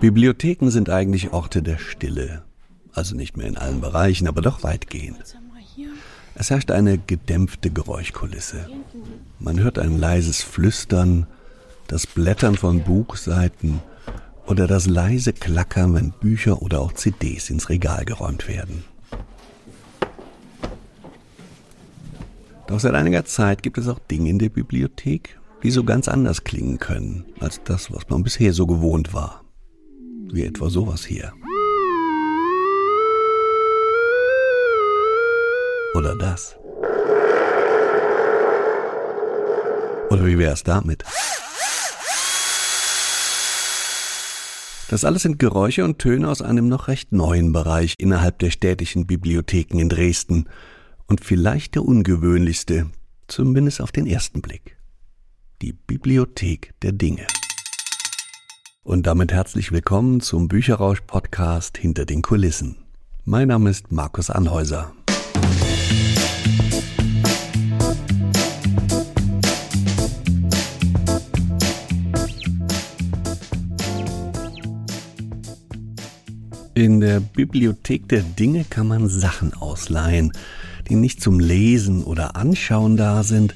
Bibliotheken sind eigentlich Orte der Stille. Also nicht mehr in allen Bereichen, aber doch weitgehend. Es herrscht eine gedämpfte Geräuschkulisse. Man hört ein leises Flüstern, das Blättern von Buchseiten oder das leise Klackern, wenn Bücher oder auch CDs ins Regal geräumt werden. Doch seit einiger Zeit gibt es auch Dinge in der Bibliothek, die so ganz anders klingen können als das, was man bisher so gewohnt war. Wie etwa sowas hier. Oder das. Oder wie wäre es damit? Das alles sind Geräusche und Töne aus einem noch recht neuen Bereich innerhalb der städtischen Bibliotheken in Dresden und vielleicht der ungewöhnlichste, zumindest auf den ersten Blick. Die Bibliothek der Dinge. Und damit herzlich willkommen zum Bücherrausch-Podcast Hinter den Kulissen. Mein Name ist Markus Anhäuser. In der Bibliothek der Dinge kann man Sachen ausleihen, die nicht zum Lesen oder Anschauen da sind,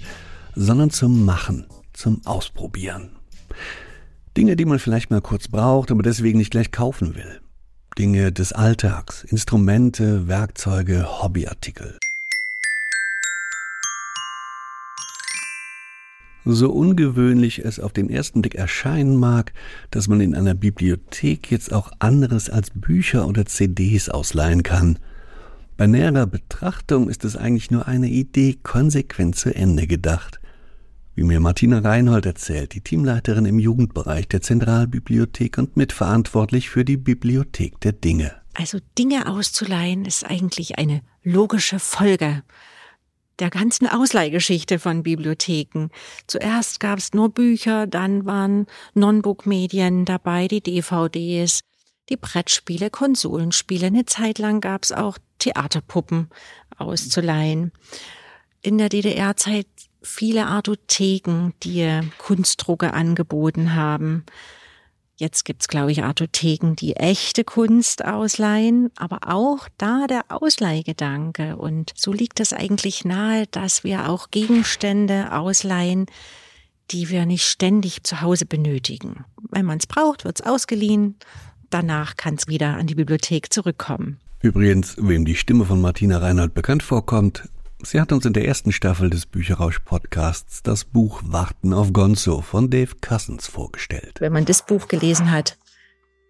sondern zum Machen, zum Ausprobieren. Dinge, die man vielleicht mal kurz braucht, aber deswegen nicht gleich kaufen will. Dinge des Alltags, Instrumente, Werkzeuge, Hobbyartikel. So ungewöhnlich es auf den ersten Blick erscheinen mag, dass man in einer Bibliothek jetzt auch anderes als Bücher oder CDs ausleihen kann. Bei näherer Betrachtung ist es eigentlich nur eine Idee konsequent zu Ende gedacht. Wie mir Martina Reinhold erzählt, die Teamleiterin im Jugendbereich der Zentralbibliothek und mitverantwortlich für die Bibliothek der Dinge. Also Dinge auszuleihen ist eigentlich eine logische Folge der ganzen Ausleihgeschichte von Bibliotheken. Zuerst gab es nur Bücher, dann waren Non-Book-Medien dabei, die DVDs, die Brettspiele, Konsolenspiele. Eine Zeit lang gab es auch Theaterpuppen auszuleihen. In der DDR-Zeit viele Artotheken, die Kunstdrucke angeboten haben. Jetzt gibt's, glaube ich, Artotheken, die echte Kunst ausleihen, aber auch da der Ausleihgedanke. Und so liegt es eigentlich nahe, dass wir auch Gegenstände ausleihen, die wir nicht ständig zu Hause benötigen. Wenn man es braucht, wird's ausgeliehen. Danach kann es wieder an die Bibliothek zurückkommen. Übrigens, wem die Stimme von Martina Reinhardt bekannt vorkommt, Sie hat uns in der ersten Staffel des Bücherrausch-Podcasts das Buch Warten auf Gonzo von Dave Cousins vorgestellt. Wenn man das Buch gelesen hat,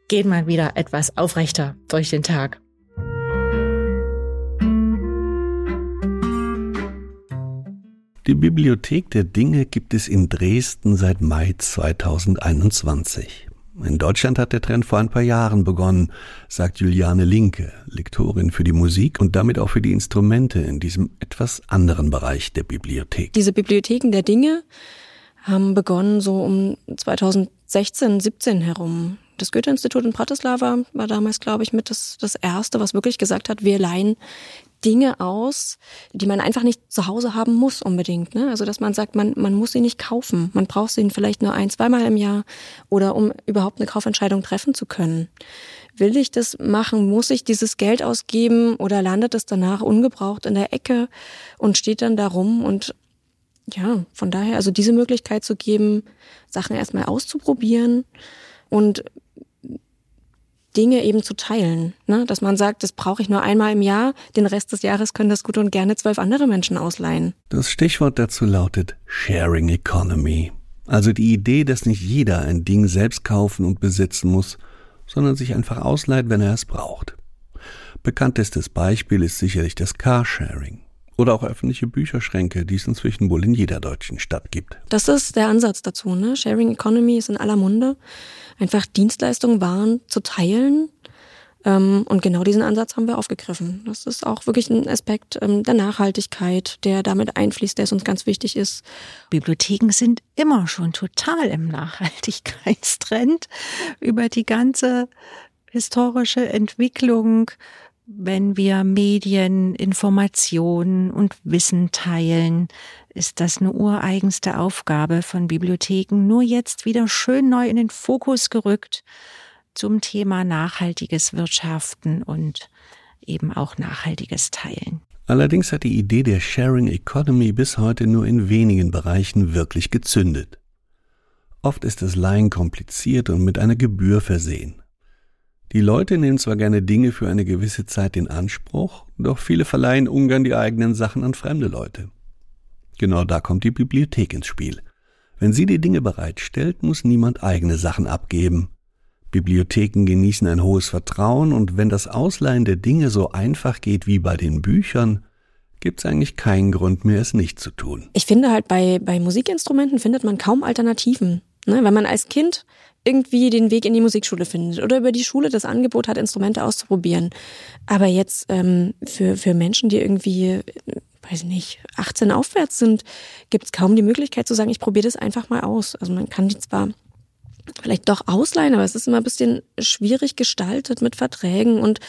geht man wieder etwas aufrechter durch den Tag. Die Bibliothek der Dinge gibt es in Dresden seit Mai 2021. In Deutschland hat der Trend vor ein paar Jahren begonnen, sagt Juliane Linke, Lektorin für die Musik und damit auch für die Instrumente in diesem etwas anderen Bereich der Bibliothek. Diese Bibliotheken der Dinge haben begonnen so um 2016, 17 herum. Das Goethe-Institut in Bratislava war damals, glaube ich, mit das, das erste, was wirklich gesagt hat, wir leihen Dinge aus, die man einfach nicht zu Hause haben muss unbedingt. Ne? Also dass man sagt, man, man muss sie nicht kaufen. Man braucht sie vielleicht nur ein, zweimal im Jahr oder um überhaupt eine Kaufentscheidung treffen zu können. Will ich das machen? Muss ich dieses Geld ausgeben oder landet es danach ungebraucht in der Ecke und steht dann da rum und ja, von daher, also diese Möglichkeit zu geben, Sachen erstmal auszuprobieren und Dinge eben zu teilen. Ne? Dass man sagt, das brauche ich nur einmal im Jahr, den Rest des Jahres können das gut und gerne zwölf andere Menschen ausleihen. Das Stichwort dazu lautet Sharing Economy. Also die Idee, dass nicht jeder ein Ding selbst kaufen und besitzen muss, sondern sich einfach ausleiht, wenn er es braucht. Bekanntestes Beispiel ist sicherlich das Carsharing. Oder auch öffentliche Bücherschränke, die es inzwischen wohl in jeder deutschen Stadt gibt. Das ist der Ansatz dazu. Ne? Sharing Economy ist in aller Munde einfach Dienstleistungen, Waren zu teilen. Ähm, und genau diesen Ansatz haben wir aufgegriffen. Das ist auch wirklich ein Aspekt ähm, der Nachhaltigkeit, der damit einfließt, der uns ganz wichtig ist. Bibliotheken sind immer schon total im Nachhaltigkeitstrend über die ganze historische Entwicklung wenn wir Medien, Informationen und Wissen teilen, ist das eine ureigenste Aufgabe von Bibliotheken, nur jetzt wieder schön neu in den Fokus gerückt zum Thema nachhaltiges Wirtschaften und eben auch nachhaltiges Teilen. Allerdings hat die Idee der Sharing Economy bis heute nur in wenigen Bereichen wirklich gezündet. Oft ist das Leihen kompliziert und mit einer Gebühr versehen. Die Leute nehmen zwar gerne Dinge für eine gewisse Zeit in Anspruch, doch viele verleihen ungern die eigenen Sachen an fremde Leute. Genau da kommt die Bibliothek ins Spiel. Wenn sie die Dinge bereitstellt, muss niemand eigene Sachen abgeben. Bibliotheken genießen ein hohes Vertrauen und wenn das Ausleihen der Dinge so einfach geht wie bei den Büchern, gibt es eigentlich keinen Grund mehr, es nicht zu tun. Ich finde halt bei, bei Musikinstrumenten findet man kaum Alternativen. Ne? Wenn man als Kind irgendwie den Weg in die Musikschule findet oder über die Schule das Angebot hat, Instrumente auszuprobieren. Aber jetzt ähm, für, für Menschen, die irgendwie, weiß ich nicht, 18 aufwärts sind, gibt es kaum die Möglichkeit zu sagen, ich probiere das einfach mal aus. Also man kann die zwar vielleicht doch ausleihen, aber es ist immer ein bisschen schwierig gestaltet mit Verträgen und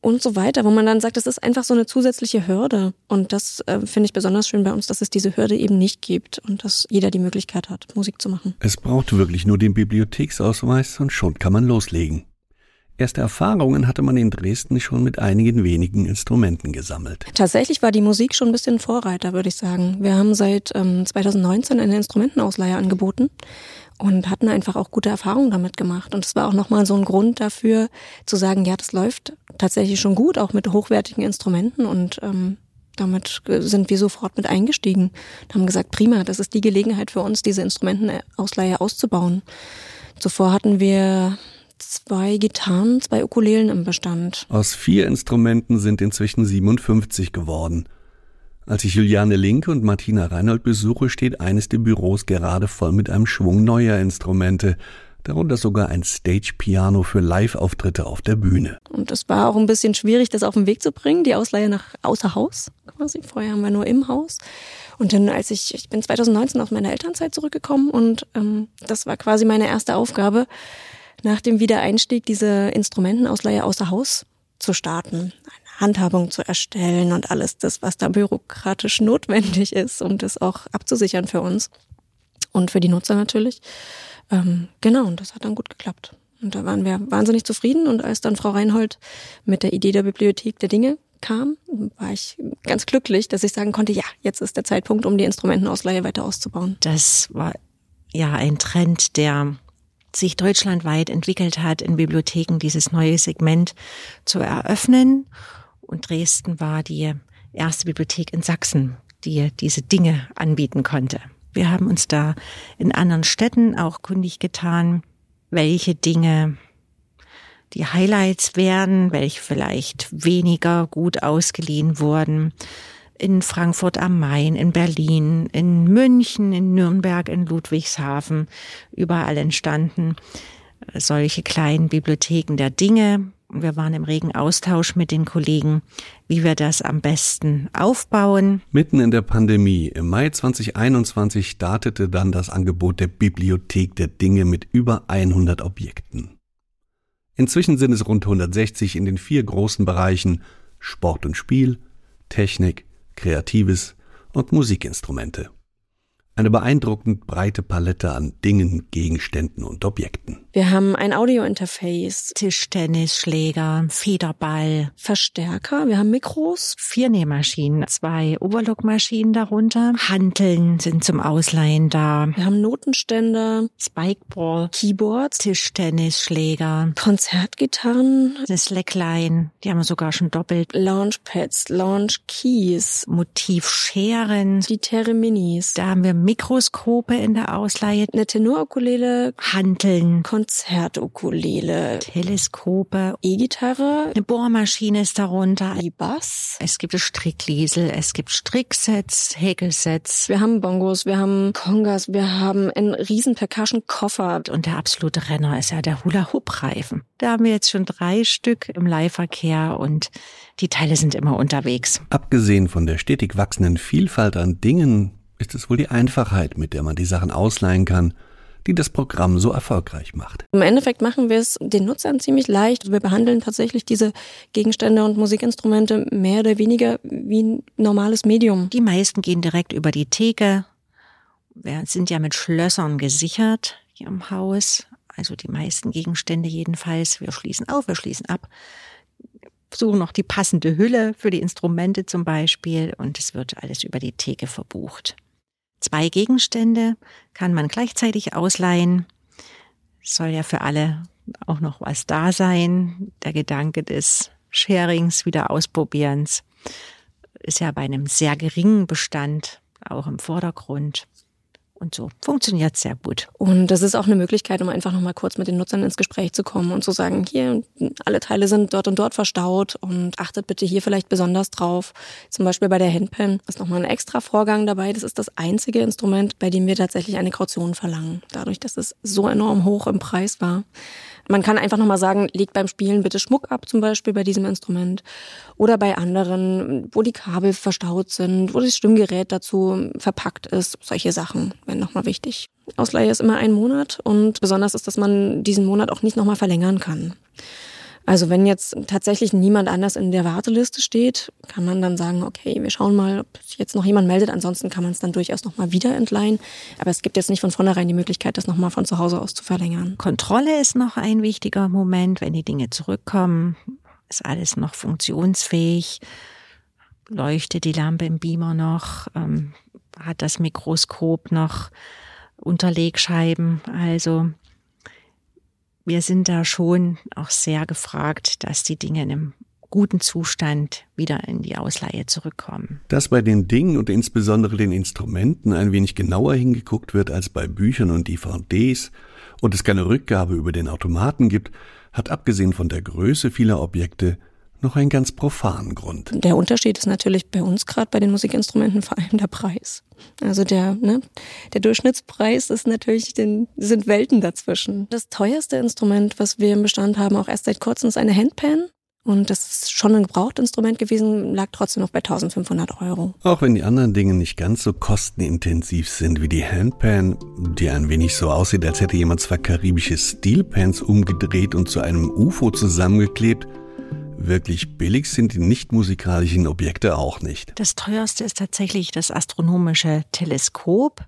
und so weiter, wo man dann sagt, das ist einfach so eine zusätzliche Hürde. Und das äh, finde ich besonders schön bei uns, dass es diese Hürde eben nicht gibt und dass jeder die Möglichkeit hat, Musik zu machen. Es braucht wirklich nur den Bibliotheksausweis und schon kann man loslegen. Erste Erfahrungen hatte man in Dresden schon mit einigen wenigen Instrumenten gesammelt. Tatsächlich war die Musik schon ein bisschen Vorreiter, würde ich sagen. Wir haben seit ähm, 2019 eine Instrumentenausleihe angeboten und hatten einfach auch gute Erfahrungen damit gemacht. Und es war auch nochmal so ein Grund dafür zu sagen, ja, das läuft tatsächlich schon gut, auch mit hochwertigen Instrumenten und ähm, damit sind wir sofort mit eingestiegen und haben gesagt, prima, das ist die Gelegenheit für uns, diese Instrumentenausleihe auszubauen. Zuvor hatten wir zwei Gitarren, zwei Ukulelen im Bestand. Aus vier Instrumenten sind inzwischen 57 geworden. Als ich Juliane Linke und Martina Reinhold besuche, steht eines der Büros gerade voll mit einem Schwung neuer Instrumente, darunter sogar ein Stage-Piano für Live-Auftritte auf der Bühne. Und es war auch ein bisschen schwierig, das auf den Weg zu bringen, die Ausleihe nach außer Haus quasi. Vorher haben wir nur im Haus. Und dann, als ich, ich bin 2019 aus meiner Elternzeit zurückgekommen und ähm, das war quasi meine erste Aufgabe, nach dem Wiedereinstieg diese Instrumentenausleihe außer Haus zu starten, Handhabung zu erstellen und alles das, was da bürokratisch notwendig ist, um das auch abzusichern für uns und für die Nutzer natürlich. Ähm, genau, und das hat dann gut geklappt. Und da waren wir wahnsinnig zufrieden. Und als dann Frau Reinhold mit der Idee der Bibliothek der Dinge kam, war ich ganz glücklich, dass ich sagen konnte, ja, jetzt ist der Zeitpunkt, um die Instrumentenausleihe weiter auszubauen. Das war ja ein Trend, der sich deutschlandweit entwickelt hat, in Bibliotheken dieses neue Segment zu eröffnen. Und Dresden war die erste Bibliothek in Sachsen, die diese Dinge anbieten konnte. Wir haben uns da in anderen Städten auch kundig getan, welche Dinge die Highlights werden, welche vielleicht weniger gut ausgeliehen wurden in Frankfurt am Main, in Berlin, in München, in Nürnberg, in Ludwigshafen, überall entstanden solche kleinen Bibliotheken der Dinge. Wir waren im regen Austausch mit den Kollegen, wie wir das am besten aufbauen. Mitten in der Pandemie, im Mai 2021, startete dann das Angebot der Bibliothek der Dinge mit über 100 Objekten. Inzwischen sind es rund 160 in den vier großen Bereichen Sport und Spiel, Technik, Kreatives und Musikinstrumente. Eine beeindruckend breite Palette an Dingen, Gegenständen und Objekten. Wir haben ein Audiointerface, Tischtennisschläger, Federball, Verstärker, wir haben Mikros, vier Nähmaschinen, zwei Overlockmaschinen darunter, Hanteln sind zum Ausleihen da. Wir haben Notenständer, Spikeball, Keyboards, Tischtennisschläger, Konzertgitarren, eine Slackline, die haben wir sogar schon doppelt, Launchpads, Launchkeys, Motivscheren, die Terre Minis. Da haben wir Mikroskope in der Ausleihe, eine Tenorukulele, Hanteln, Konzertukulele, Teleskope, E-Gitarre, eine Bohrmaschine ist darunter, E-Bass. Es gibt Strickliesel, es gibt Stricksets, Häkelsets. Wir haben Bongos, wir haben Kongas, wir haben einen riesen Percussion-Koffer. Und der absolute Renner ist ja der Hula-Hoop-Reifen. Da haben wir jetzt schon drei Stück im Leihverkehr und die Teile sind immer unterwegs. Abgesehen von der stetig wachsenden Vielfalt an Dingen ist es wohl die Einfachheit, mit der man die Sachen ausleihen kann, die das Programm so erfolgreich macht. Im Endeffekt machen wir es den Nutzern ziemlich leicht. Wir behandeln tatsächlich diese Gegenstände und Musikinstrumente mehr oder weniger wie ein normales Medium. Die meisten gehen direkt über die Theke. Wir sind ja mit Schlössern gesichert hier im Haus. Also die meisten Gegenstände jedenfalls. Wir schließen auf, wir schließen ab suchen noch die passende Hülle für die Instrumente zum Beispiel und es wird alles über die Theke verbucht. Zwei Gegenstände kann man gleichzeitig ausleihen. soll ja für alle auch noch was da sein. Der Gedanke des Sharings, wieder Ausprobierens, ist ja bei einem sehr geringen Bestand auch im Vordergrund. Und so funktioniert sehr gut. Und das ist auch eine Möglichkeit, um einfach nochmal kurz mit den Nutzern ins Gespräch zu kommen und zu sagen, hier, alle Teile sind dort und dort verstaut und achtet bitte hier vielleicht besonders drauf. Zum Beispiel bei der Handpen ist nochmal ein extra Vorgang dabei. Das ist das einzige Instrument, bei dem wir tatsächlich eine Kaution verlangen. Dadurch, dass es so enorm hoch im Preis war. Man kann einfach nochmal sagen, legt beim Spielen bitte Schmuck ab, zum Beispiel bei diesem Instrument. Oder bei anderen, wo die Kabel verstaut sind, wo das Stimmgerät dazu verpackt ist. Solche Sachen wären nochmal wichtig. Ausleihe ist immer ein Monat und besonders ist, dass man diesen Monat auch nicht nochmal verlängern kann. Also wenn jetzt tatsächlich niemand anders in der Warteliste steht, kann man dann sagen, okay, wir schauen mal, ob sich jetzt noch jemand meldet. Ansonsten kann man es dann durchaus nochmal wieder entleihen. Aber es gibt jetzt nicht von vornherein die Möglichkeit, das nochmal von zu Hause aus zu verlängern. Kontrolle ist noch ein wichtiger Moment, wenn die Dinge zurückkommen. Ist alles noch funktionsfähig? Leuchtet die Lampe im Beamer noch? Ähm, hat das Mikroskop noch Unterlegscheiben? Also wir sind da schon auch sehr gefragt, dass die Dinge in einem guten Zustand wieder in die Ausleihe zurückkommen. Dass bei den Dingen und insbesondere den Instrumenten ein wenig genauer hingeguckt wird als bei Büchern und DVDs und es keine Rückgabe über den Automaten gibt, hat abgesehen von der Größe vieler Objekte noch einen ganz profanen Grund. Der Unterschied ist natürlich bei uns gerade bei den Musikinstrumenten vor allem der Preis. Also der, ne, der Durchschnittspreis ist natürlich, den, sind Welten dazwischen. Das teuerste Instrument, was wir im Bestand haben, auch erst seit kurzem, ist eine Handpan. Und das ist schon ein Gebrauchtinstrument gewesen, lag trotzdem noch bei 1500 Euro. Auch wenn die anderen Dinge nicht ganz so kostenintensiv sind wie die Handpan, die ein wenig so aussieht, als hätte jemand zwei karibische Steelpans umgedreht und zu einem UFO zusammengeklebt, Wirklich billig sind die nicht musikalischen Objekte auch nicht. Das teuerste ist tatsächlich das astronomische Teleskop,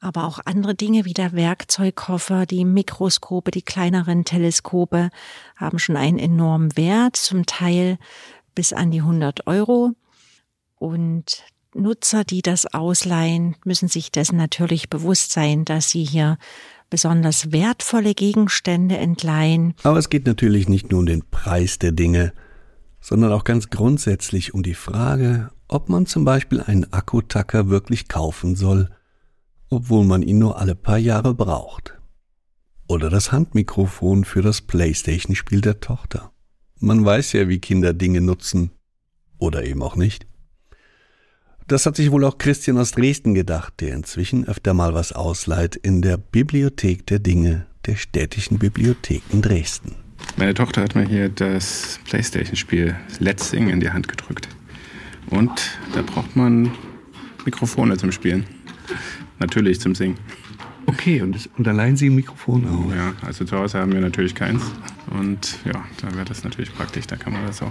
aber auch andere Dinge wie der Werkzeugkoffer, die Mikroskope, die kleineren Teleskope haben schon einen enormen Wert, zum Teil bis an die 100 Euro. Und Nutzer, die das ausleihen, müssen sich dessen natürlich bewusst sein, dass sie hier besonders wertvolle Gegenstände entleihen. Aber es geht natürlich nicht nur um den Preis der Dinge, sondern auch ganz grundsätzlich um die Frage, ob man zum Beispiel einen Akkutacker wirklich kaufen soll, obwohl man ihn nur alle paar Jahre braucht. Oder das Handmikrofon für das Playstation-Spiel der Tochter. Man weiß ja, wie Kinder Dinge nutzen. Oder eben auch nicht. Das hat sich wohl auch Christian aus Dresden gedacht, der inzwischen öfter mal was ausleiht in der Bibliothek der Dinge der städtischen Bibliothek in Dresden. Meine Tochter hat mir hier das Playstation-Spiel Let's Sing in die Hand gedrückt. Und da braucht man Mikrofone zum Spielen. Natürlich zum Singen. Okay, und, das, und da leihen Sie ein Mikrofon aus? Ja, also zu Hause haben wir natürlich keins. Und ja, da wäre das natürlich praktisch. Da kann man das auch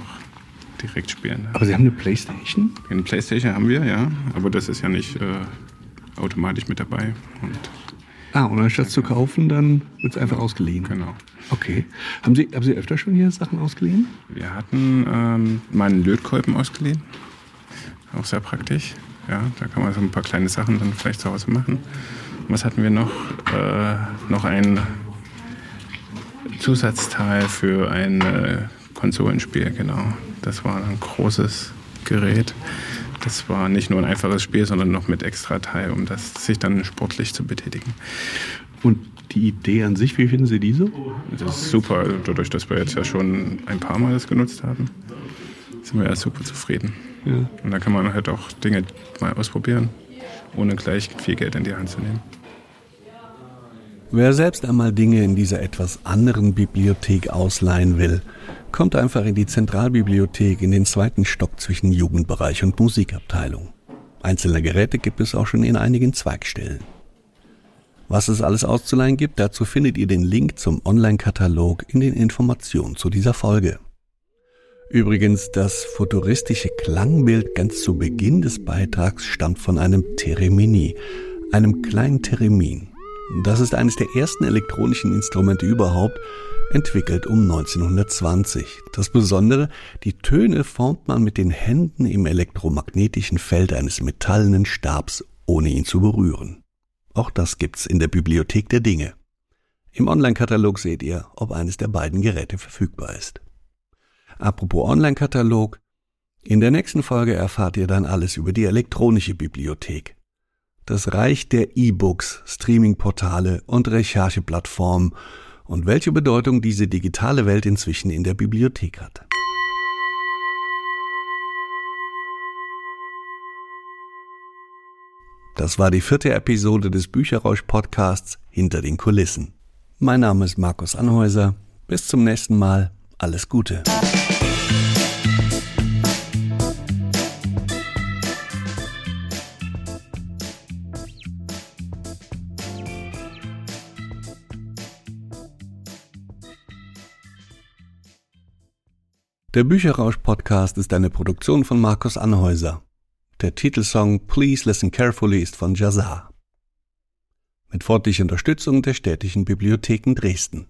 direkt spielen. Aber Sie haben eine Playstation? Eine Playstation haben wir, ja. Aber das ist ja nicht äh, automatisch mit dabei. Und ah, und anstatt zu kaufen, dann wird es einfach ausgeliehen? Genau. Okay. Haben Sie, haben Sie öfter schon hier Sachen ausgeliehen? Wir hatten ähm, mal einen Lötkolben ausgeliehen. Auch sehr praktisch. Ja, da kann man so ein paar kleine Sachen dann vielleicht zu Hause machen. Was hatten wir noch? Äh, noch ein Zusatzteil für ein äh, Konsolenspiel, genau. Das war ein großes Gerät. Das war nicht nur ein einfaches Spiel, sondern noch mit extra Teil, um das sich dann sportlich zu betätigen. Und die Idee an sich, wie finden Sie diese? Das ist super. Also dadurch, dass wir jetzt ja schon ein paar Mal das genutzt haben, sind wir ja super zufrieden. Ja. Und da kann man halt auch Dinge mal ausprobieren, ohne gleich viel Geld in die Hand zu nehmen. Wer selbst einmal Dinge in dieser etwas anderen Bibliothek ausleihen will, kommt einfach in die Zentralbibliothek in den zweiten Stock zwischen Jugendbereich und Musikabteilung. Einzelne Geräte gibt es auch schon in einigen Zweigstellen. Was es alles auszuleihen gibt, dazu findet ihr den Link zum Online-Katalog in den Informationen zu dieser Folge. Übrigens, das futuristische Klangbild ganz zu Beginn des Beitrags stammt von einem Teremini, einem kleinen Theremin. Das ist eines der ersten elektronischen Instrumente überhaupt, entwickelt um 1920. Das Besondere, die Töne formt man mit den Händen im elektromagnetischen Feld eines metallenen Stabs, ohne ihn zu berühren. Auch das gibt's in der Bibliothek der Dinge. Im Online-Katalog seht ihr, ob eines der beiden Geräte verfügbar ist. Apropos Online-Katalog, in der nächsten Folge erfahrt ihr dann alles über die elektronische Bibliothek. Das Reich der E-Books, Streaming-Portale und Rechercheplattformen und welche Bedeutung diese digitale Welt inzwischen in der Bibliothek hat. Das war die vierte Episode des Bücherrausch-Podcasts Hinter den Kulissen. Mein Name ist Markus Anhäuser. Bis zum nächsten Mal. Alles Gute. Der Bücherrausch-Podcast ist eine Produktion von Markus Anhäuser. Der Titelsong Please Listen Carefully ist von Jazar. Mit freundlicher Unterstützung der städtischen Bibliotheken Dresden.